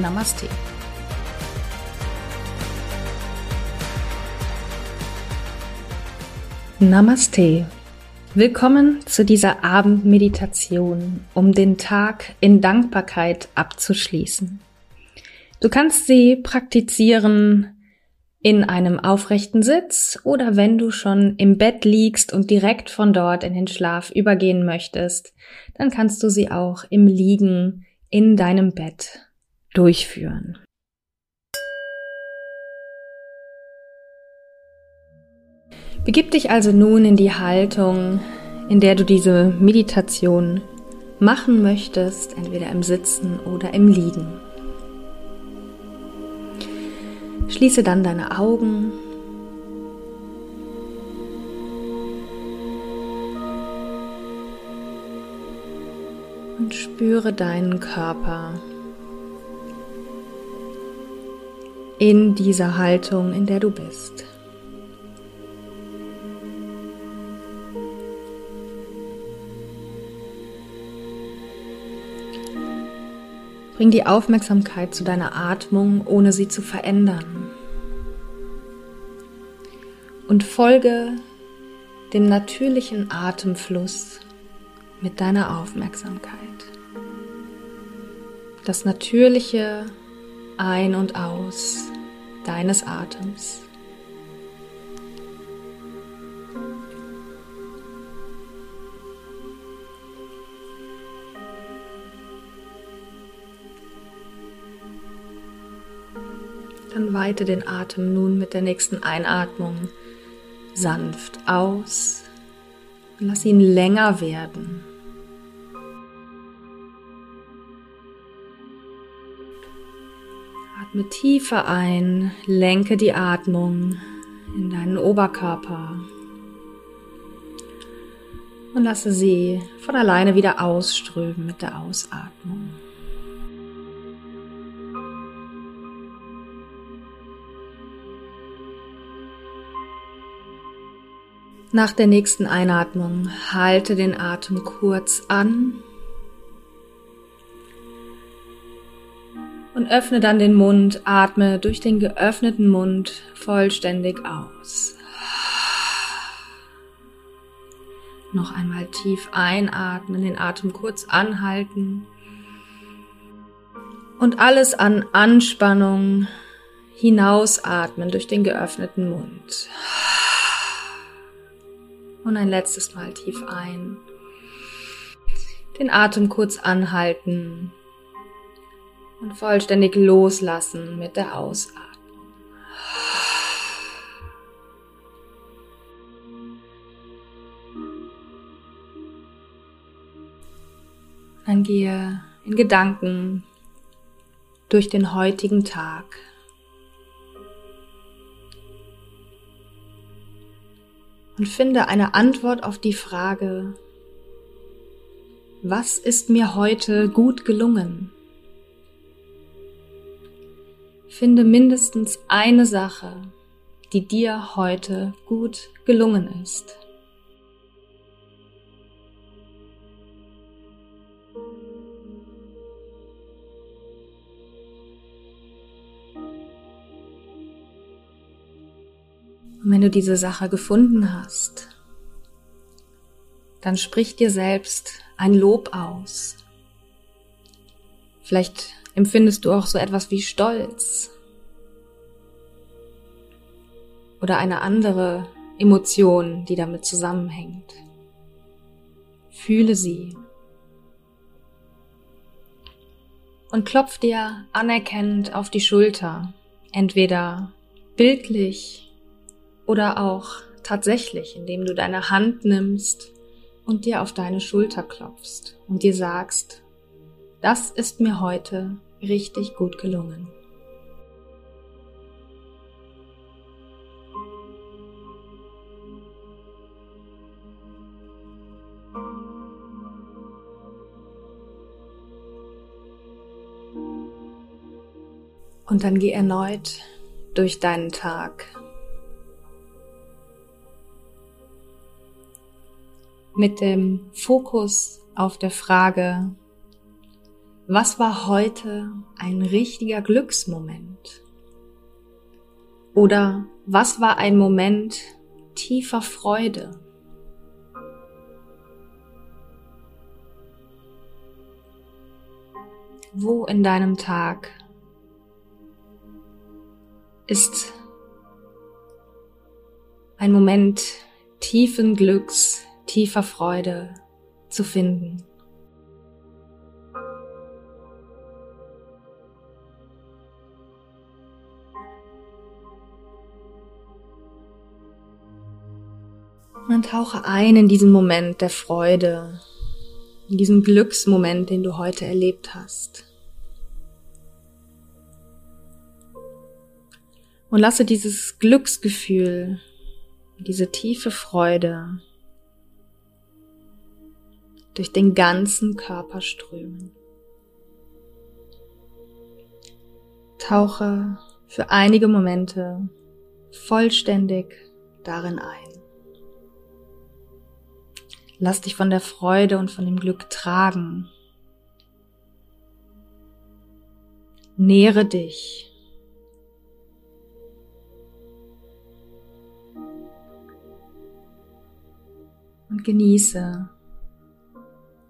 Namaste. Namaste. Willkommen zu dieser Abendmeditation, um den Tag in Dankbarkeit abzuschließen. Du kannst sie praktizieren in einem aufrechten Sitz oder wenn du schon im Bett liegst und direkt von dort in den Schlaf übergehen möchtest, dann kannst du sie auch im Liegen in deinem Bett durchführen. Begib dich also nun in die Haltung, in der du diese Meditation machen möchtest, entweder im Sitzen oder im Liegen. Schließe dann deine Augen. Und spüre deinen Körper. In dieser Haltung, in der du bist. Bring die Aufmerksamkeit zu deiner Atmung, ohne sie zu verändern. Und folge dem natürlichen Atemfluss mit deiner Aufmerksamkeit. Das natürliche Ein- und Aus deines Atems. Dann weite den Atem nun mit der nächsten Einatmung sanft aus und lass ihn länger werden. Atme tiefer ein, lenke die Atmung in deinen Oberkörper und lasse sie von alleine wieder ausströmen mit der Ausatmung. Nach der nächsten Einatmung halte den Atem kurz an und öffne dann den Mund, atme durch den geöffneten Mund vollständig aus. Noch einmal tief einatmen, den Atem kurz anhalten und alles an Anspannung hinausatmen durch den geöffneten Mund. Und ein letztes Mal tief ein. Den Atem kurz anhalten und vollständig loslassen mit der Ausatmung. Dann gehe in Gedanken durch den heutigen Tag. Und finde eine Antwort auf die Frage, was ist mir heute gut gelungen? Finde mindestens eine Sache, die dir heute gut gelungen ist. Und wenn du diese Sache gefunden hast, dann sprich dir selbst ein Lob aus. Vielleicht empfindest du auch so etwas wie Stolz oder eine andere Emotion, die damit zusammenhängt. Fühle sie. Und klopf dir anerkennend auf die Schulter, entweder bildlich oder auch tatsächlich, indem du deine Hand nimmst und dir auf deine Schulter klopfst und dir sagst, das ist mir heute richtig gut gelungen. Und dann geh erneut durch deinen Tag. Mit dem Fokus auf der Frage, was war heute ein richtiger Glücksmoment? Oder was war ein Moment tiefer Freude? Wo in deinem Tag ist ein Moment tiefen Glücks, tiefer Freude zu finden. Und tauche ein in diesen Moment der Freude, in diesen Glücksmoment, den du heute erlebt hast. Und lasse dieses Glücksgefühl, diese tiefe Freude durch den ganzen Körper strömen. Tauche für einige Momente vollständig darin ein. Lass dich von der Freude und von dem Glück tragen. Nähre dich und genieße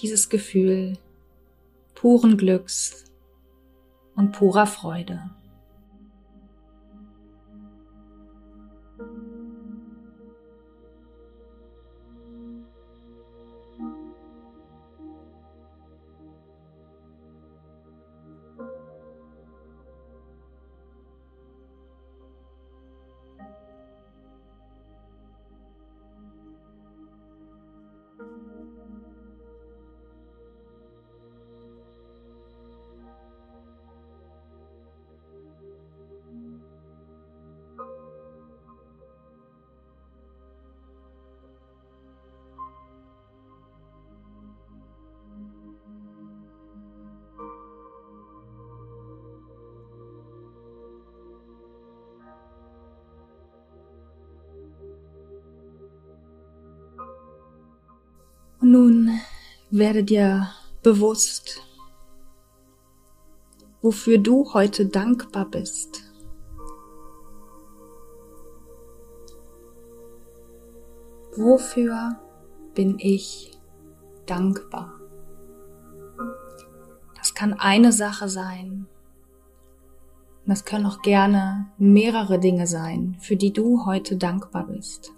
dieses Gefühl puren Glücks und purer Freude. Nun werde dir bewusst, wofür du heute dankbar bist. Wofür bin ich dankbar? Das kann eine Sache sein. Das können auch gerne mehrere Dinge sein, für die du heute dankbar bist.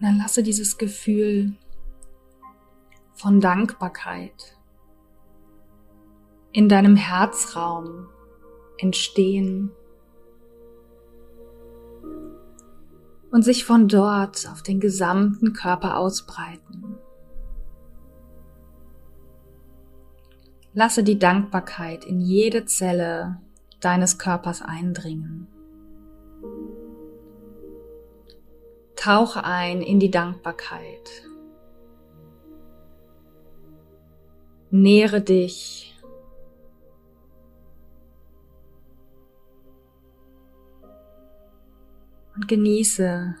Und dann lasse dieses Gefühl von Dankbarkeit in deinem Herzraum entstehen und sich von dort auf den gesamten Körper ausbreiten. Lasse die Dankbarkeit in jede Zelle deines Körpers eindringen. Tauche ein in die Dankbarkeit. Nähere dich. Und genieße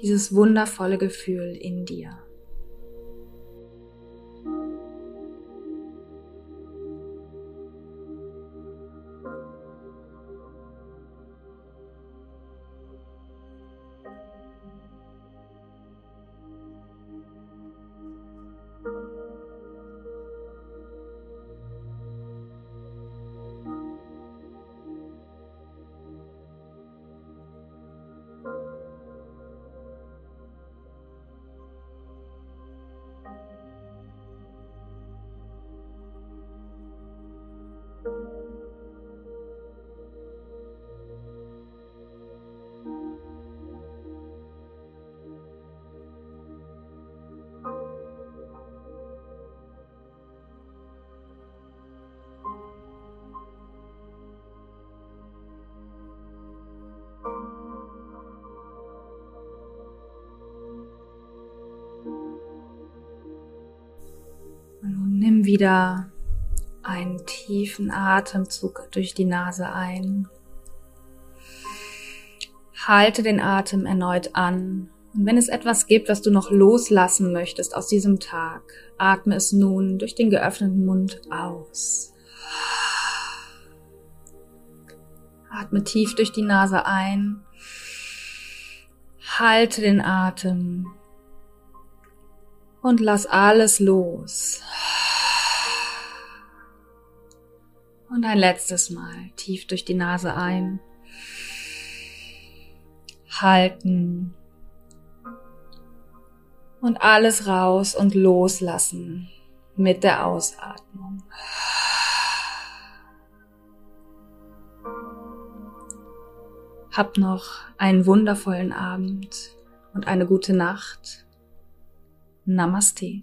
dieses wundervolle Gefühl in dir. Wieder einen tiefen Atemzug durch die Nase ein. Halte den Atem erneut an. Und wenn es etwas gibt, was du noch loslassen möchtest aus diesem Tag, atme es nun durch den geöffneten Mund aus. Atme tief durch die Nase ein. Halte den Atem. Und lass alles los. Und ein letztes Mal tief durch die Nase ein. Halten. Und alles raus und loslassen mit der Ausatmung. Hab noch einen wundervollen Abend und eine gute Nacht. Namaste.